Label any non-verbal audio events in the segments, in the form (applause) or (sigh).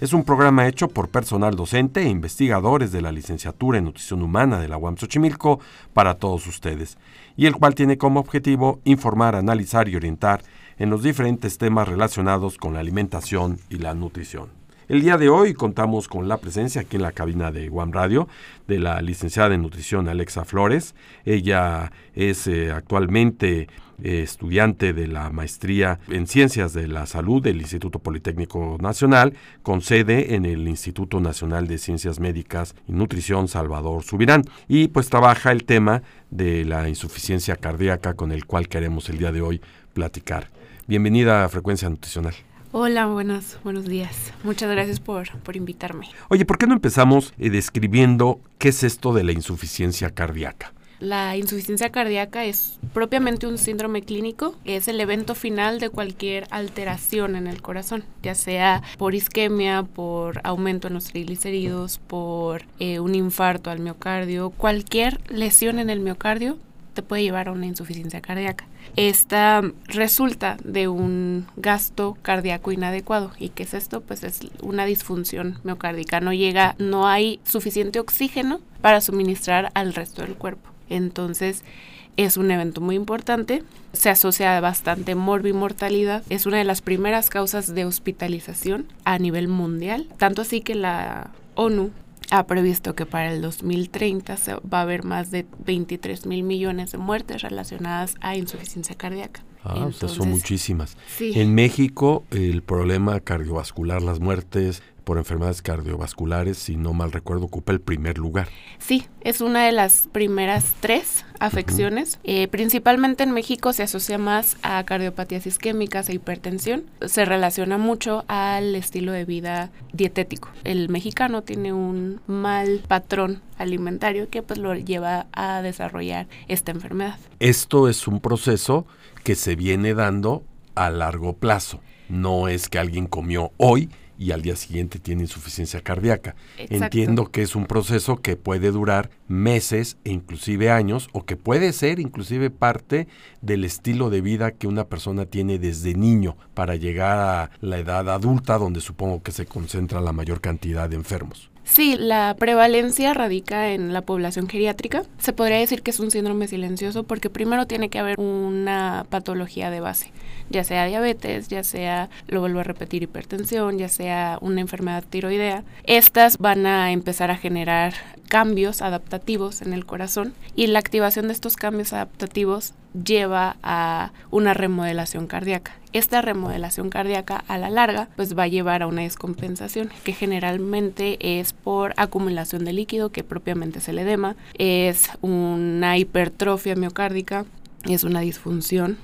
es un programa hecho por personal docente e investigadores de la licenciatura en nutrición humana de la UAM Xochimilco para todos ustedes, y el cual tiene como objetivo informar, analizar y orientar en los diferentes temas relacionados con la alimentación y la nutrición. El día de hoy contamos con la presencia aquí en la cabina de One Radio de la licenciada en nutrición Alexa Flores. Ella es eh, actualmente eh, estudiante de la maestría en Ciencias de la Salud del Instituto Politécnico Nacional, con sede en el Instituto Nacional de Ciencias Médicas y Nutrición Salvador Subirán. Y pues trabaja el tema de la insuficiencia cardíaca con el cual queremos el día de hoy platicar. Bienvenida a Frecuencia Nutricional. Hola, buenos, buenos días. Muchas gracias por, por invitarme. Oye, ¿por qué no empezamos eh, describiendo qué es esto de la insuficiencia cardíaca? La insuficiencia cardíaca es propiamente un síndrome clínico, es el evento final de cualquier alteración en el corazón, ya sea por isquemia, por aumento en los triglicéridos, por eh, un infarto al miocardio, cualquier lesión en el miocardio te puede llevar a una insuficiencia cardíaca. Esta resulta de un gasto cardíaco inadecuado. ¿Y qué es esto? Pues es una disfunción miocárdica. No llega, no hay suficiente oxígeno para suministrar al resto del cuerpo. Entonces, es un evento muy importante, se asocia a bastante morbimortalidad, es una de las primeras causas de hospitalización a nivel mundial, tanto así que la ONU ha previsto que para el 2030 se va a haber más de 23 mil millones de muertes relacionadas a insuficiencia cardíaca. Ah, son muchísimas. En México, el problema cardiovascular, las muertes por enfermedades cardiovasculares, si no mal recuerdo, ocupa el primer lugar. Sí, es una de las primeras tres afecciones. Eh, principalmente en México se asocia más a cardiopatías isquémicas e hipertensión. Se relaciona mucho al estilo de vida dietético. El mexicano tiene un mal patrón alimentario que pues lo lleva a desarrollar esta enfermedad. Esto es un proceso que se viene dando a largo plazo. No es que alguien comió hoy y al día siguiente tiene insuficiencia cardíaca. Entiendo que es un proceso que puede durar meses e inclusive años o que puede ser inclusive parte del estilo de vida que una persona tiene desde niño para llegar a la edad adulta donde supongo que se concentra la mayor cantidad de enfermos. Sí, la prevalencia radica en la población geriátrica. Se podría decir que es un síndrome silencioso porque primero tiene que haber una patología de base, ya sea diabetes, ya sea, lo vuelvo a repetir, hipertensión, ya sea una enfermedad tiroidea. Estas van a empezar a generar cambios adaptativos en el corazón y la activación de estos cambios adaptativos lleva a una remodelación cardíaca. Esta remodelación cardíaca a la larga pues va a llevar a una descompensación que generalmente es por acumulación de líquido que propiamente es el edema, es una hipertrofia miocárdica es una disfunción,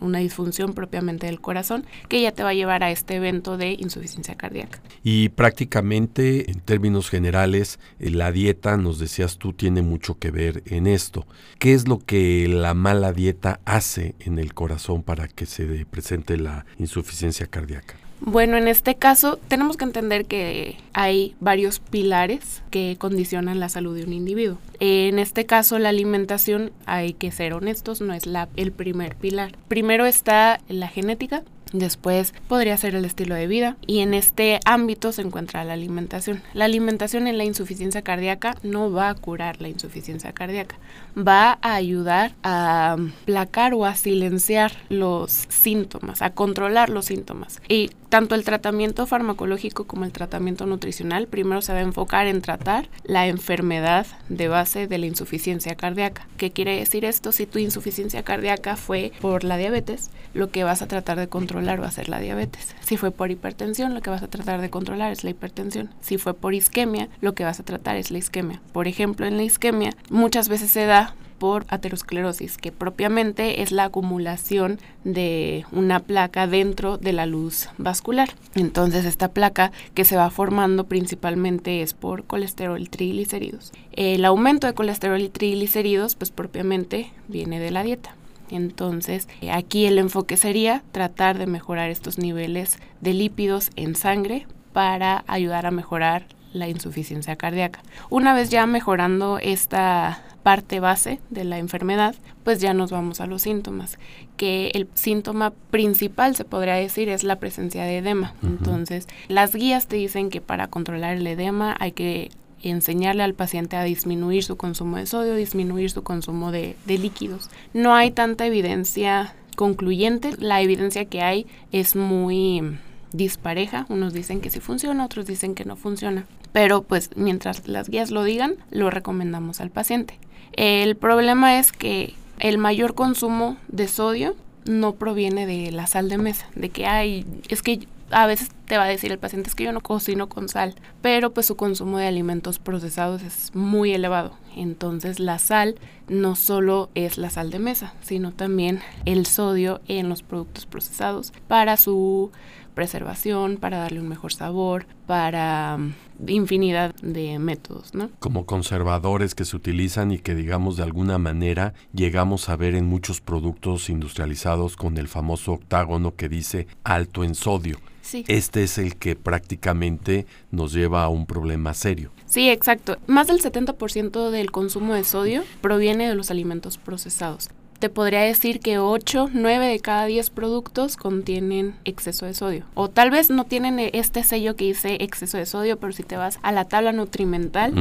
una disfunción propiamente del corazón que ya te va a llevar a este evento de insuficiencia cardíaca. Y prácticamente en términos generales, eh, la dieta, nos decías tú, tiene mucho que ver en esto. ¿Qué es lo que la mala dieta hace en el corazón para que se presente la insuficiencia cardíaca? Bueno, en este caso tenemos que entender que hay varios pilares que condicionan la salud de un individuo. En este caso, la alimentación, hay que ser honestos, no es la, el primer pilar. Primero está la genética, Después podría ser el estilo de vida y en este ámbito se encuentra la alimentación. La alimentación en la insuficiencia cardíaca no va a curar la insuficiencia cardíaca, va a ayudar a placar o a silenciar los síntomas, a controlar los síntomas. Y tanto el tratamiento farmacológico como el tratamiento nutricional primero se va a enfocar en tratar la enfermedad de base de la insuficiencia cardíaca. ¿Qué quiere decir esto? Si tu insuficiencia cardíaca fue por la diabetes, lo que vas a tratar de controlar va a ser la diabetes. Si fue por hipertensión, lo que vas a tratar de controlar es la hipertensión. Si fue por isquemia, lo que vas a tratar es la isquemia. Por ejemplo, en la isquemia muchas veces se da por aterosclerosis, que propiamente es la acumulación de una placa dentro de la luz vascular. Entonces esta placa que se va formando principalmente es por colesterol y triglicéridos. El aumento de colesterol y triglicéridos pues propiamente viene de la dieta. Entonces, aquí el enfoque sería tratar de mejorar estos niveles de lípidos en sangre para ayudar a mejorar la insuficiencia cardíaca. Una vez ya mejorando esta parte base de la enfermedad, pues ya nos vamos a los síntomas, que el síntoma principal, se podría decir, es la presencia de edema. Entonces, las guías te dicen que para controlar el edema hay que enseñarle al paciente a disminuir su consumo de sodio, disminuir su consumo de, de líquidos. No hay tanta evidencia concluyente, la evidencia que hay es muy dispareja, unos dicen que sí funciona, otros dicen que no funciona. Pero pues mientras las guías lo digan, lo recomendamos al paciente. El problema es que el mayor consumo de sodio no proviene de la sal de mesa, de que hay, es que a veces te va a decir el paciente es que yo no cocino con sal, pero pues su consumo de alimentos procesados es muy elevado. Entonces la sal no solo es la sal de mesa, sino también el sodio en los productos procesados para su preservación, para darle un mejor sabor, para mm, infinidad de métodos, ¿no? Como conservadores que se utilizan y que digamos de alguna manera llegamos a ver en muchos productos industrializados con el famoso octágono que dice alto en sodio. Sí. Este es el que prácticamente nos lleva a un problema serio. Sí, exacto. Más del 70% del consumo de sodio proviene de los alimentos procesados te podría decir que 8, 9 de cada 10 productos contienen exceso de sodio. O tal vez no tienen este sello que dice exceso de sodio, pero si te vas a la tabla nutrimental,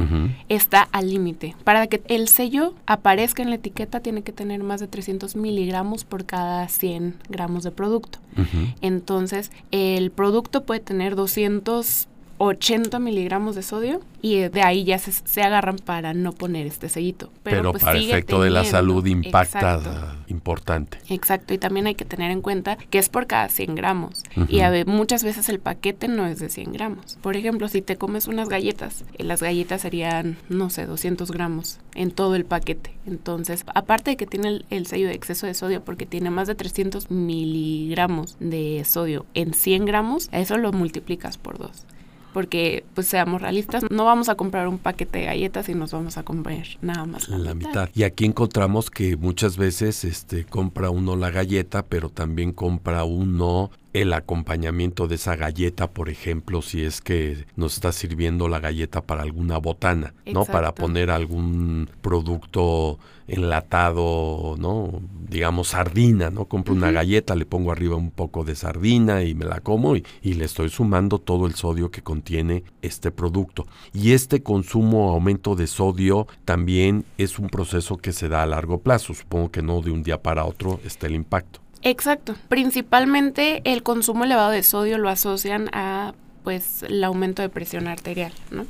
está al límite. Para que el sello aparezca en la etiqueta tiene que tener más de 300 miligramos por cada 100 gramos de producto. Entonces, el producto puede tener 200 80 miligramos de sodio y de ahí ya se, agarran para no poner este sellito. Pero, pues para efecto de la salud impacta importante. Exacto, y también hay que tener en cuenta que es por cada 100 gramos y a muchas veces el paquete no es de 100 gramos. Por ejemplo, si te comes unas galletas, eh, las galletas serían, no sé, 200 gramos en todo el paquete. Entonces, aparte de que tiene el, el sello de exceso de sodio porque tiene más de 300 miligramos de sodio en 100 gramos, eso lo multiplicas por dos porque pues seamos realistas, no vamos a comprar un paquete de galletas y nos vamos a comprar nada más la, mitad. Y aquí encontramos que muchas veces este compra uno la galleta, pero también compra uno el acompañamiento de esa galleta, por ejemplo, si es que nos está sirviendo la galleta para alguna botana, ¿no? Para poner algún producto enlatado, ¿no? Digamos sardina, ¿no? Compro una galleta, le pongo arriba un poco de sardina y me la como y, y, le estoy sumando todo el sodio que contiene este producto. Y este consumo, aumento de sodio, también es un proceso que se da a largo plazo. Supongo que no de un día para otro está el impacto. Exacto. Principalmente el consumo elevado de sodio lo asocian a pues el aumento de presión arterial, ¿no?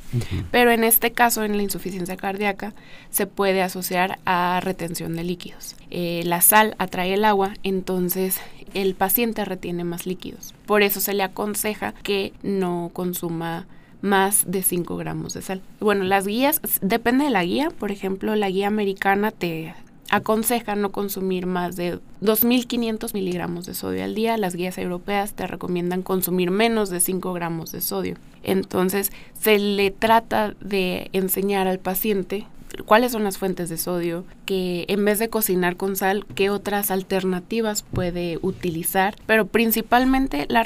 Pero en este caso, en la insuficiencia cardíaca, se puede asociar a retención de líquidos. Eh, la sal atrae el agua, entonces el paciente retiene más líquidos. Por eso se le aconseja que no consuma más de 5 gramos de sal. Bueno, las guías, depende de la guía, por ejemplo, la guía americana te aconseja no consumir más de 2.500 miligramos de sodio al día. Las guías europeas te recomiendan consumir menos de 5 gramos de sodio. Entonces se le trata de enseñar al paciente cuáles son las fuentes de sodio, que en vez de cocinar con sal, qué otras alternativas puede utilizar, pero principalmente la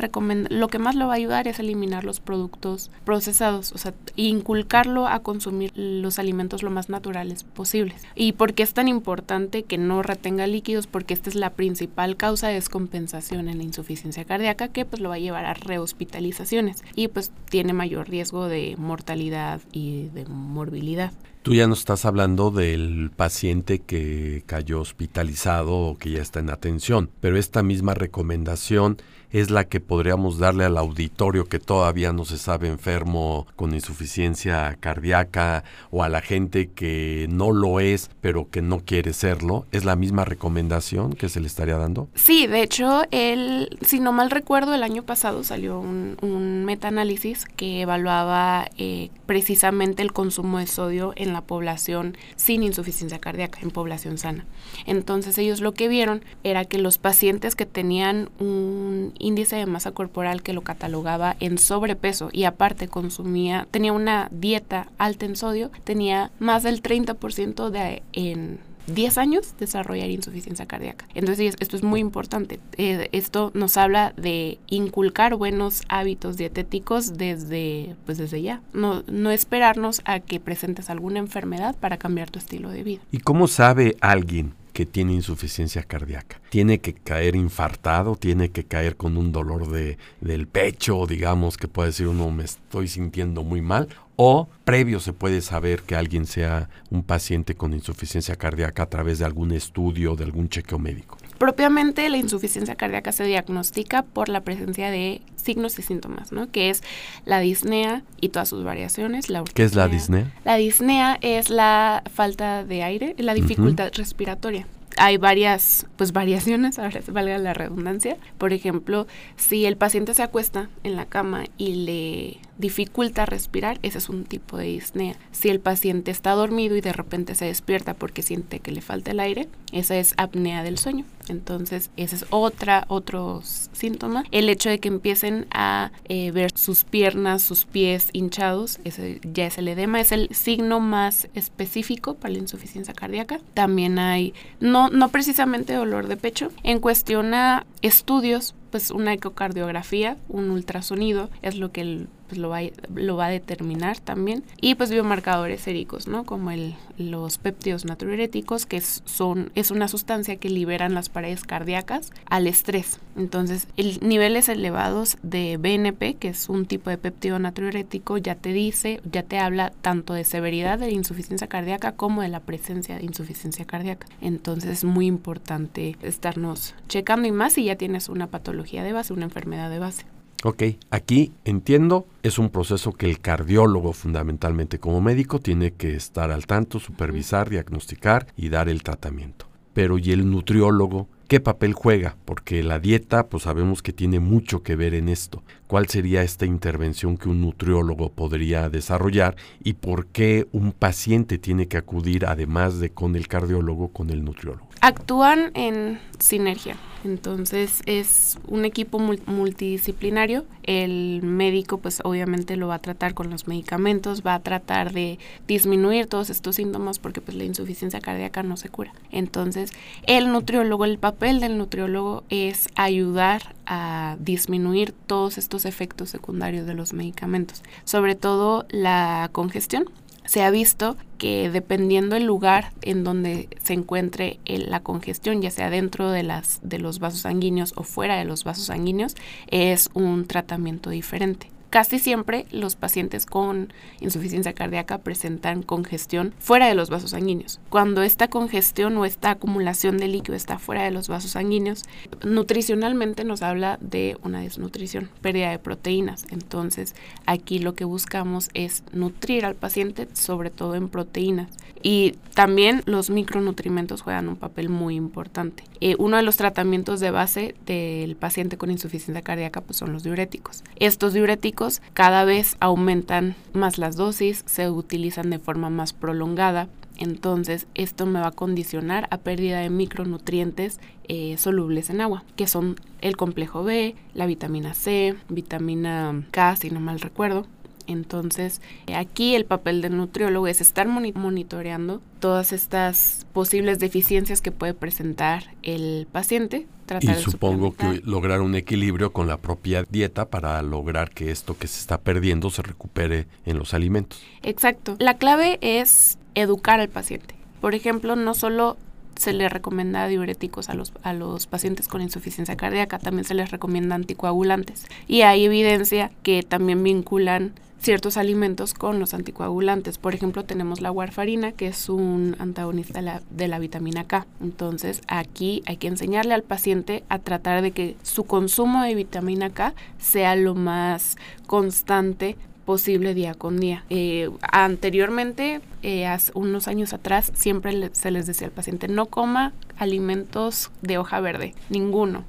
lo que más lo va a ayudar es eliminar los productos procesados, o sea, inculcarlo a consumir los alimentos lo más naturales posibles. ¿Y por qué es tan importante que no retenga líquidos? Porque esta es la principal causa de descompensación en la insuficiencia cardíaca que pues lo va a llevar a rehospitalizaciones y pues tiene mayor riesgo de mortalidad y de morbilidad. Tú ya no estás hablando del paciente que cayó hospitalizado o que ya está en atención, pero esta misma recomendación es la que podríamos darle al auditorio que todavía no se sabe enfermo con insuficiencia cardíaca o a la gente que no lo es pero que no quiere serlo? ¿Es la misma recomendación que se le estaría dando? Sí, de hecho, el, si no mal recuerdo, el año pasado salió un, un metaanálisis que evaluaba eh, precisamente el consumo de sodio en la población sin insuficiencia cardíaca, en población sana. Entonces ellos lo que vieron era que los pacientes que tenían un índice de masa corporal que lo catalogaba en sobrepeso y aparte consumía, tenía una dieta alta en sodio, tenía más del 30% de en 10 años desarrollar insuficiencia cardíaca. Entonces esto es muy importante. Eh, esto nos habla de inculcar buenos hábitos dietéticos desde, pues desde ya. No, no esperarnos a que presentes alguna enfermedad para cambiar tu estilo de vida. ¿Y cómo sabe alguien que tiene insuficiencia cardíaca. Tiene que caer infartado, tiene que caer con un dolor de, del pecho, digamos, que puede decir uno me estoy sintiendo muy mal, o previo se puede saber que alguien sea un paciente con insuficiencia cardíaca a través de algún estudio, de algún chequeo médico. Propiamente la insuficiencia cardíaca se diagnostica por la presencia de signos y síntomas, ¿no? Que es la disnea y todas sus variaciones. La ¿Qué es la disnea? La disnea es la falta de aire, la dificultad respiratoria hay varias pues variaciones, (laughs) ahora valga la redundancia. Por ejemplo, si el paciente se acuesta en la cama y le dificulta respirar, ese es un tipo de disnea. Si el paciente está dormido y de repente se despierta porque siente que le falta el aire, esa es apnea del sueño. Entonces, ese es otra, otro síntoma. El hecho de que empiecen a eh, ver sus piernas, sus pies hinchados, ese ya es el edema, es el signo más específico para la insuficiencia cardíaca. También hay, no, no precisamente dolor de pecho, en cuestión a estudios, pues una ecocardiografía, un ultrasonido, es lo que el pues lo va, lo va a determinar también. Y pues biomarcadores séricos, ¿no? Como el, los péptidos natriuréticos, que son, es una sustancia que liberan las paredes cardíacas al estrés. Entonces, el, niveles elevados de BNP, que es un tipo de péptido natriurético, ya te dice, ya te habla tanto de severidad de la insuficiencia cardíaca como de la presencia de insuficiencia cardíaca. Entonces, es muy importante estarnos checando y más si ya tienes una patología de base, una enfermedad de base. Ok, aquí entiendo, es un proceso que el cardiólogo fundamentalmente como médico tiene que estar al tanto, supervisar, diagnosticar y dar el tratamiento. Pero ¿y el nutriólogo? ¿Qué papel juega? Porque la dieta, pues sabemos que tiene mucho que ver en esto. ¿Cuál sería esta intervención que un nutriólogo podría desarrollar y por qué un paciente tiene que acudir, además de con el cardiólogo, con el nutriólogo? Actúan en sinergia. Entonces es un equipo multidisciplinario. El médico pues obviamente lo va a tratar con los medicamentos, va a tratar de disminuir todos estos síntomas porque pues la insuficiencia cardíaca no se cura. Entonces el nutriólogo, el papel del nutriólogo es ayudar a disminuir todos estos efectos secundarios de los medicamentos, sobre todo la congestión se ha visto que dependiendo el lugar en donde se encuentre la congestión, ya sea dentro de, las, de los vasos sanguíneos o fuera de los vasos sanguíneos, es un tratamiento diferente. Casi siempre los pacientes con insuficiencia cardíaca presentan congestión fuera de los vasos sanguíneos. Cuando esta congestión o esta acumulación de líquido está fuera de los vasos sanguíneos, nutricionalmente nos habla de una desnutrición, pérdida de proteínas. Entonces, aquí lo que buscamos es nutrir al paciente, sobre todo en proteínas. Y también los micronutrimentos juegan un papel muy importante. Eh, uno de los tratamientos de base del paciente con insuficiencia cardíaca pues, son los diuréticos. Estos diuréticos cada vez aumentan más las dosis, se utilizan de forma más prolongada. Entonces esto me va a condicionar a pérdida de micronutrientes eh, solubles en agua, que son el complejo B, la vitamina C, vitamina K, si no mal recuerdo, entonces, aquí el papel del nutriólogo es estar monitoreando todas estas posibles deficiencias que puede presentar el paciente. y supongo que lograr un equilibrio con la propia dieta para lograr que esto que se está perdiendo se recupere en los alimentos. Exacto. La clave es educar al paciente. Por ejemplo, no solo se le recomienda diuréticos a los, a los pacientes con insuficiencia cardíaca, también se les recomienda anticoagulantes. Y hay evidencia que también vinculan ciertos alimentos con los anticoagulantes. Por ejemplo, tenemos la warfarina, que es un antagonista de la, vitamina K. Entonces, aquí hay que enseñarle al paciente a tratar de que su consumo de vitamina K sea lo más constante posible día con día. Eh, anteriormente, eh, hace unos años atrás, siempre se les decía al paciente, no coma alimentos de hoja verde, ninguno.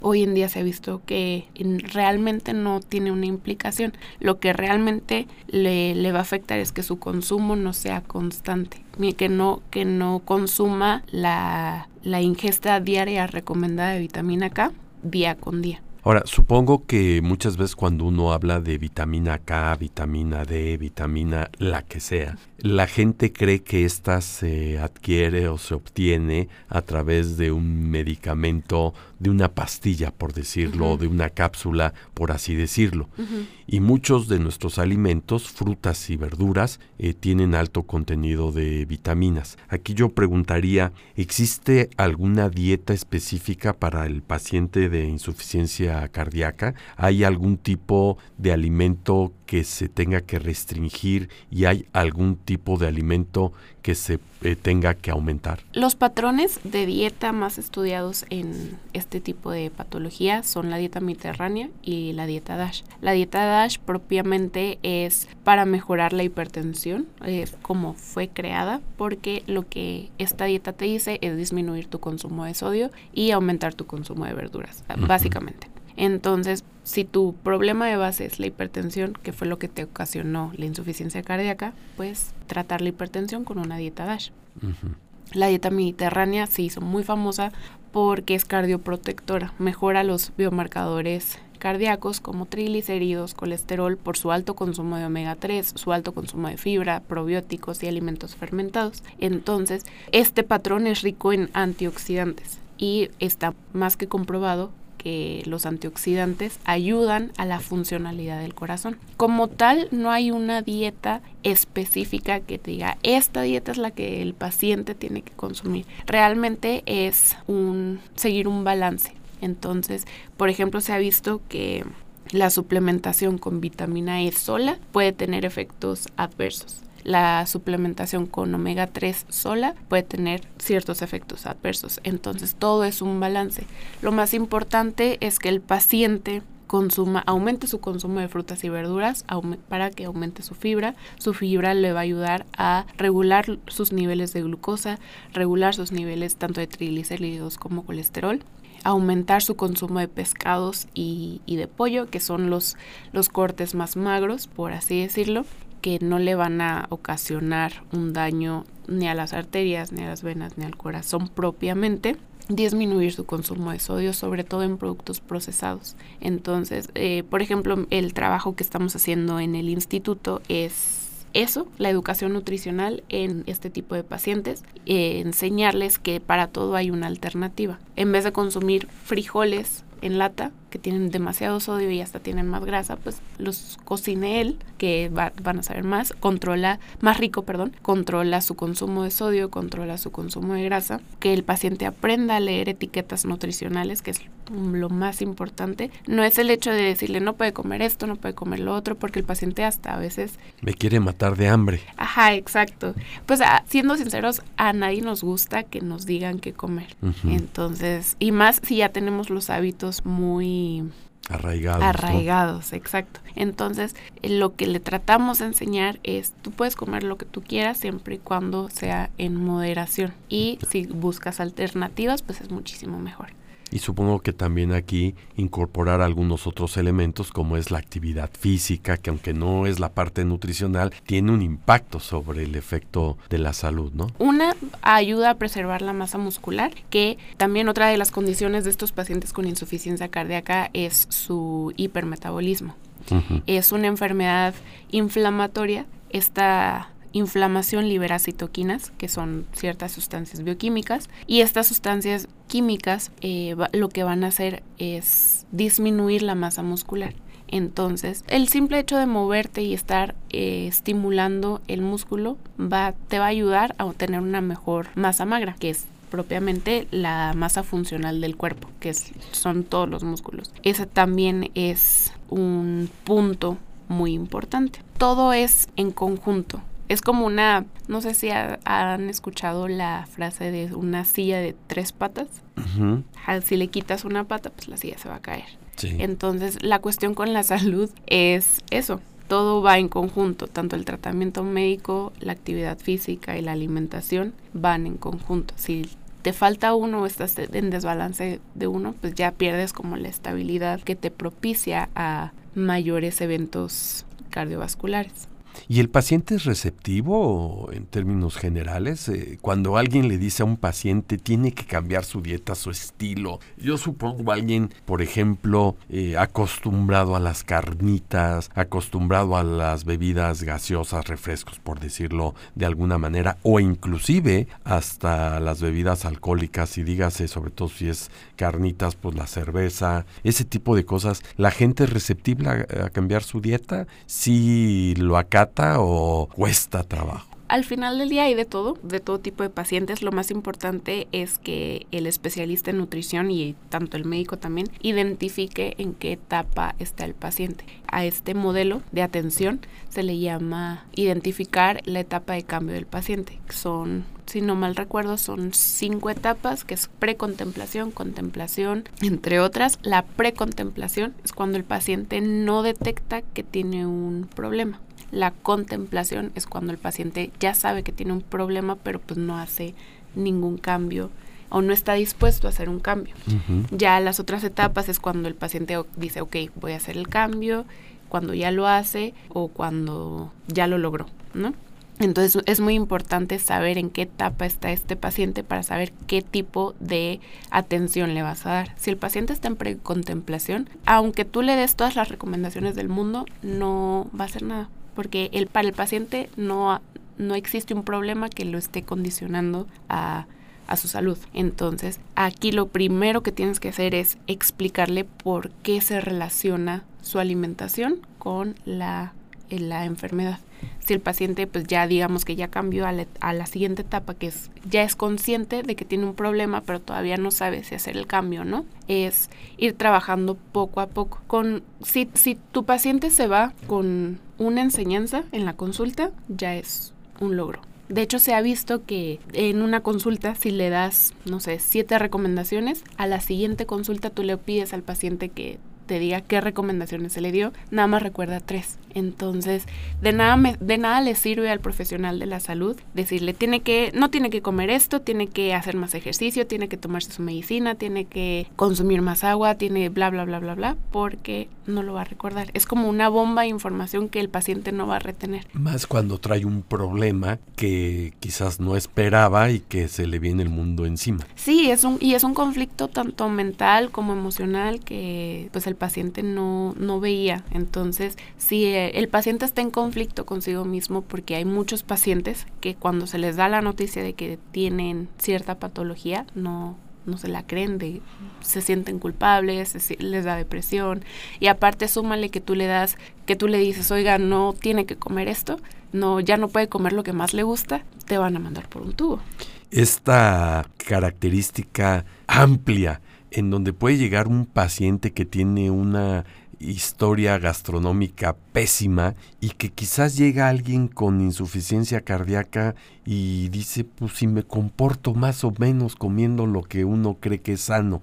Hoy en día se ha visto que realmente no tiene una implicación. Lo que realmente le, le va a afectar es que su consumo no sea constante, que no, que no consuma la, la ingesta diaria recomendada de vitamina K día con día. Ahora, supongo que muchas veces cuando uno habla de vitamina K, vitamina D, vitamina la que sea, la gente cree que ésta se adquiere o se obtiene a través de un medicamento, de una pastilla, por decirlo, de una cápsula, por así decirlo. Y muchos de nuestros alimentos, frutas y verduras, eh, tienen alto contenido de vitaminas. Aquí yo preguntaría, ¿existe alguna dieta específica para el paciente de insuficiencia cardíaca? ¿Hay algún tipo de alimento que se tenga que restringir y hay algún tipo de alimento que se eh, tenga que aumentar? Los patrones de dieta más estudiados en este tipo de patología son la dieta mediterránea y la dieta DASH. La dieta DASH propiamente es para mejorar la hipertensión, es como fue creada, porque lo que esta dieta te dice es disminuir tu consumo de sodio y aumentar tu consumo de verduras, básicamente. Entonces, si tu problema de base es la hipertensión, que fue lo que te ocasionó la insuficiencia cardíaca, pues tratar la hipertensión con una dieta DASH. La dieta mediterránea se hizo muy famosa porque es cardioprotectora, mejora los biomarcadores cardíacos como triglicéridos, colesterol por su alto consumo de omega 3, su alto consumo de fibra, probióticos y alimentos fermentados. Entonces, este patrón es rico en antioxidantes y está más que comprobado que los antioxidantes ayudan a la funcionalidad del corazón. Como tal, no hay una dieta específica que te diga, esta dieta es la que el paciente tiene que consumir. Realmente es seguir un balance. Entonces, por ejemplo, se ha visto que la suplementación con vitamina E sola puede tener efectos adversos la suplementación con omega 3 sola puede tener ciertos efectos adversos. Entonces todo es un balance. Lo más importante es que el paciente consuma, aumente su consumo de frutas y verduras para que aumente su fibra. Su fibra le va a ayudar a regular sus niveles de glucosa, regular sus niveles tanto de triglicéridos como colesterol aumentar su consumo de pescados y, y, de pollo, que son los, los cortes más magros, por así decirlo, que no le van a ocasionar un daño ni a las arterias, ni a las venas, ni al corazón propiamente disminuir su consumo de sodio, sobre todo en productos procesados. Entonces, eh, por ejemplo, el trabajo que estamos haciendo en el instituto es eso, la educación nutricional en este tipo de pacientes, eh, enseñarles que para todo hay una alternativa. En vez de consumir frijoles en lata, que tienen demasiado sodio y hasta tienen más grasa, pues los cocine él, que van a saber más, controla, más rico, perdón, controla su consumo de sodio, controla su consumo de grasa, que el paciente aprenda a leer etiquetas nutricionales, que es lo más importante. No es el hecho de decirle no puede comer esto, no puede comer lo otro, porque el paciente hasta a veces... Me quiere matar de hambre. Ajá, exacto. Pues ah, siendo sinceros, a nadie nos gusta que nos digan qué comer. Entonces, y más si ya tenemos los hábitos muy Arraigados. Arraigados, exacto. Entonces, lo que le tratamos de enseñar es, tú puedes comer lo que tú quieras siempre y cuando sea en moderación. Y si buscas alternativas, pues es muchísimo mejor. Y supongo que también aquí incorporar algunos otros elementos como es la actividad física, que aunque no es la parte nutricional, tiene un impacto sobre el efecto de la salud, ¿no? Una ayuda a preservar la masa muscular, que también otra de las condiciones de estos pacientes con insuficiencia cardíaca es su hipermetabolismo. Es una enfermedad inflamatoria. Esta inflamación libera citoquinas, que son ciertas sustancias bioquímicas, y estas sustancias químicas eh, lo que van a hacer es disminuir la masa muscular. Entonces, el simple hecho de moverte y estar eh, estimulando el músculo te va a ayudar a obtener una mejor masa magra, que es propiamente la masa funcional del cuerpo, que son todos los músculos. Ese también es un punto muy importante. todo es en conjunto. Es como una, no sé si han escuchado la frase de una silla de tres patas. Si le quitas una pata, pues la silla se va a caer. Entonces, la cuestión con la salud es eso. Todo va en conjunto, tanto el tratamiento médico, la actividad física y la alimentación van en conjunto. Si te falta uno o estás en desbalance de uno, pues ya pierdes como la estabilidad que te propicia a mayores eventos cardiovasculares. ¿Y el paciente es receptivo en términos generales? Eh, cuando alguien le dice a un paciente tiene que cambiar su dieta, su estilo. Yo supongo alguien, por ejemplo, eh, acostumbrado a las carnitas, acostumbrado a las bebidas gaseosas, refrescos, por decirlo de alguna manera, o inclusive hasta las bebidas alcohólicas, y dígase sobre todo si es carnitas, pues la cerveza, ese tipo de cosas. ¿La gente es receptible a, cambiar su dieta? Si lo acaba o cuesta trabajo? Al final del día hay de todo, de todo tipo de pacientes. Lo más importante es que el especialista en nutrición y tanto el médico también identifique en qué etapa está el paciente. A este modelo de atención se le llama identificar la etapa de cambio del paciente. Son si no mal recuerdo, son cinco etapas, que es precontemplación, contemplación, entre otras. La precontemplación es cuando el paciente no detecta que tiene un problema. La contemplación es cuando el paciente ya sabe que tiene un problema, pero pues no hace ningún cambio o no está dispuesto a hacer un cambio. Ya las otras etapas es cuando el paciente dice, ok, voy a hacer el cambio, cuando ya lo hace o cuando ya lo logró, ¿no? Entonces es muy importante saber en qué etapa está este paciente para saber qué tipo de atención le vas a dar. Si el paciente está en precontemplación, aunque tú le des todas las recomendaciones del mundo, no va a hacer nada porque el, para el paciente no, no existe un problema que lo esté condicionando a, a su salud. Entonces, aquí lo primero que tienes que hacer es explicarle por qué se relaciona su alimentación con la, la enfermedad. Si el paciente pues ya digamos que ya cambió a la, siguiente etapa, que es ya es consciente de que tiene un problema, pero todavía no sabe si hacer el cambio, ¿no? Es ir trabajando poco a poco. Con, si, si tu paciente se va con una enseñanza en la consulta, ya es un logro. De hecho, se ha visto que en una consulta, si le das, no sé, siete recomendaciones, a la siguiente consulta tú le pides al paciente que te diga qué recomendaciones se le dio, nada más recuerda tres. Entonces, de nada, me, de nada le sirve al profesional de la salud decirle, tiene que, no tiene que comer esto, tiene que hacer más ejercicio, tiene que tomarse su medicina, tiene que consumir más agua, tiene bla, bla, bla, bla, bla, porque no lo va a recordar. Es como una bomba de información que el paciente no va a retener. Más cuando trae un problema que quizás no esperaba y que se le viene el mundo encima. Sí, es un, y es un conflicto tanto mental como emocional que pues el paciente no, no veía. Entonces, si el paciente está en conflicto consigo mismo, porque hay muchos pacientes que cuando se les da la noticia de que tienen cierta patología, no, no se la creen, se sienten culpables, les da depresión. Y aparte, súmale que tú le das, que tú le dices, oiga, no tiene que comer esto, no, ya no puede comer lo que más le gusta, te van a mandar por un tubo. Esta característica amplia en donde puede llegar un paciente que tiene una historia gastronómica pésima y que quizás llega alguien con insuficiencia cardíaca y dice, pues si me comporto más o menos comiendo lo que uno cree que es sano,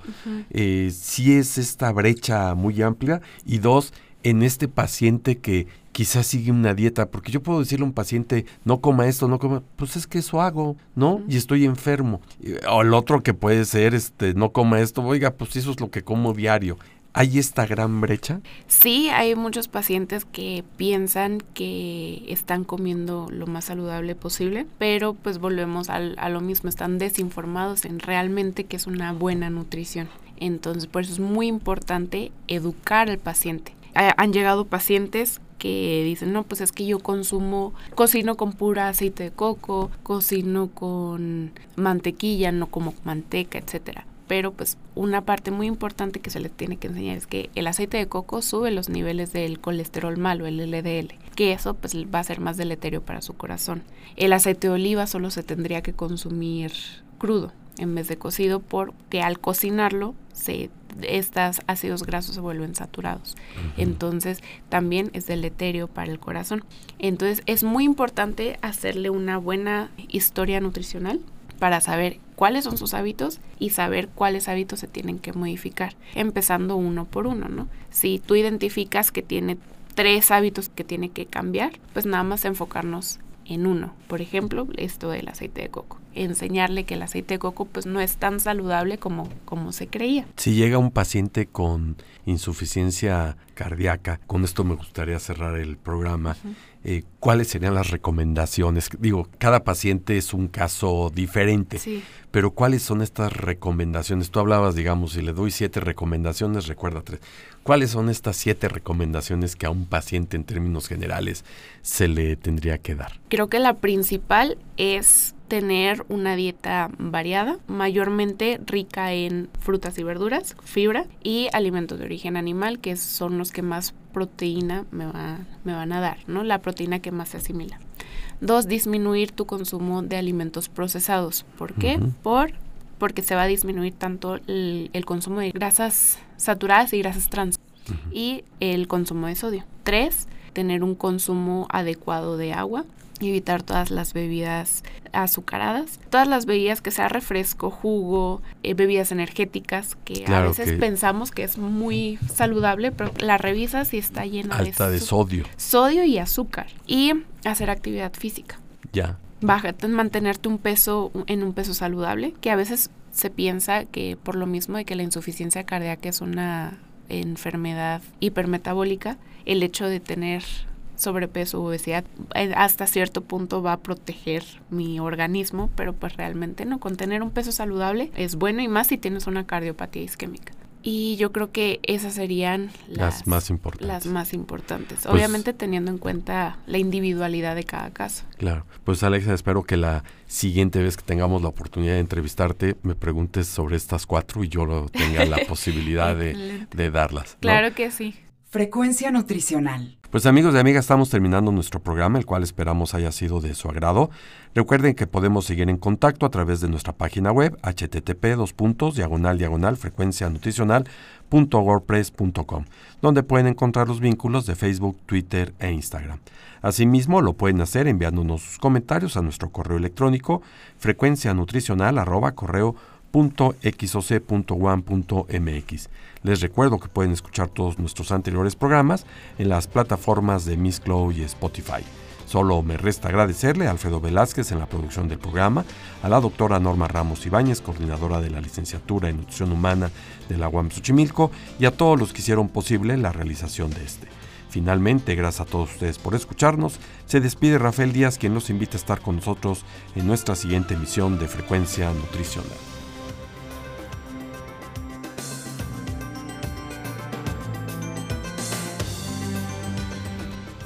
eh, si es esta brecha muy amplia y dos, en este paciente que quizás sigue una dieta, porque yo puedo decirle a un paciente, no coma esto, no coma, pues es que eso hago, ¿no? Y estoy enfermo. O el otro que puede ser, este, no coma esto, oiga, pues eso es lo que como diario. ¿Hay esta gran brecha? Sí, hay muchos pacientes que piensan que están comiendo lo más saludable posible, pero pues volvemos a lo mismo, están desinformados en realmente que es una buena nutrición. Entonces, por eso es muy importante educar al paciente han llegado pacientes que dicen, no, pues es que yo consumo, cocino con pura aceite de coco, cocino con mantequilla, no como manteca, etcétera. Pero pues una parte muy importante que se les tiene que enseñar es que el aceite de coco sube los niveles del colesterol malo, el LDL, que eso pues va a ser más deleterio para su corazón. El aceite de oliva solo se tendría que consumir crudo en vez de cocido porque al cocinarlo se estos ácidos grasos se vuelven saturados. Entonces también es deleterio para el corazón. Entonces es muy importante hacerle una buena historia nutricional para saber cuáles son sus hábitos y saber cuáles hábitos se tienen que modificar, empezando uno por uno, ¿no? Si tú identificas que tiene tres hábitos que tiene que cambiar, pues nada más enfocarnos en uno. Por ejemplo, esto del aceite de coco. Enseñarle que el aceite de coco pues no es tan saludable como, como se creía. Si llega un paciente con insuficiencia cardíaca, con esto me gustaría cerrar el programa, eh, ¿cuáles serían las recomendaciones? Digo, cada paciente es un caso diferente, pero ¿cuáles son estas recomendaciones? Tú hablabas, digamos, si le doy siete recomendaciones, recuerda tres. ¿Cuáles son estas siete recomendaciones que a un paciente en términos generales se le tendría que dar? Creo que la principal es tener una dieta variada, mayormente rica en frutas y verduras, fibra y alimentos de origen animal, que son los que más proteína me, me van a dar, ¿no? La proteína que más se asimila. Dos, disminuir tu consumo de alimentos procesados. ¿Por qué? Por porque se va a disminuir tanto el, consumo de grasas saturadas y grasas trans y el consumo de sodio. Tres, tener un consumo adecuado de agua evitar todas las bebidas azucaradas, todas las bebidas que sea refresco, jugo, eh, bebidas energéticas, que a veces pensamos que es muy saludable, pero la revisas y está llena Alta de, sodio. Sodio y azúcar. Y hacer actividad física. Ya. Baja, mantenerte un peso en un peso saludable, que a veces se piensa que por lo mismo de que la insuficiencia cardíaca es una enfermedad hipermetabólica, el hecho de tener sobrepeso o obesidad eh, hasta cierto punto va a proteger mi organismo, pero pues realmente no, con tener un peso saludable es bueno y más si tienes una cardiopatía isquémica. Y yo creo que esas serían las, más importantes. Las más importantes. Pues Obviamente teniendo en cuenta la individualidad de cada caso. Claro. Pues Alexa, espero que la siguiente vez que tengamos la oportunidad de entrevistarte me preguntes sobre estas cuatro y yo tenga la (laughs) posibilidad de, darlas. Claro que sí. Frecuencia nutricional. Pues amigos y amigas, estamos terminando nuestro programa, el cual esperamos haya sido de su agrado. Recuerden que podemos seguir en contacto a través de nuestra página web http diagonal diagonal frecuencia donde pueden encontrar los vínculos de Facebook, Twitter e Instagram. Asimismo, lo pueden hacer enviándonos sus comentarios a nuestro correo electrónico frecuencia nutricional les recuerdo que pueden escuchar todos nuestros anteriores programas en las plataformas de Miss Glow y Spotify. Solo me resta agradecerle a Alfredo Velázquez en la producción del programa, a la doctora Norma Ramos Ibáñez, coordinadora de la licenciatura en Nutrición Humana de la UAM Xochimilco, y a todos los que hicieron posible la realización de este. Finalmente, gracias a todos ustedes por escucharnos, se despide Rafael Díaz, quien los invita a estar con nosotros en nuestra siguiente emisión de Frecuencia Nutricional.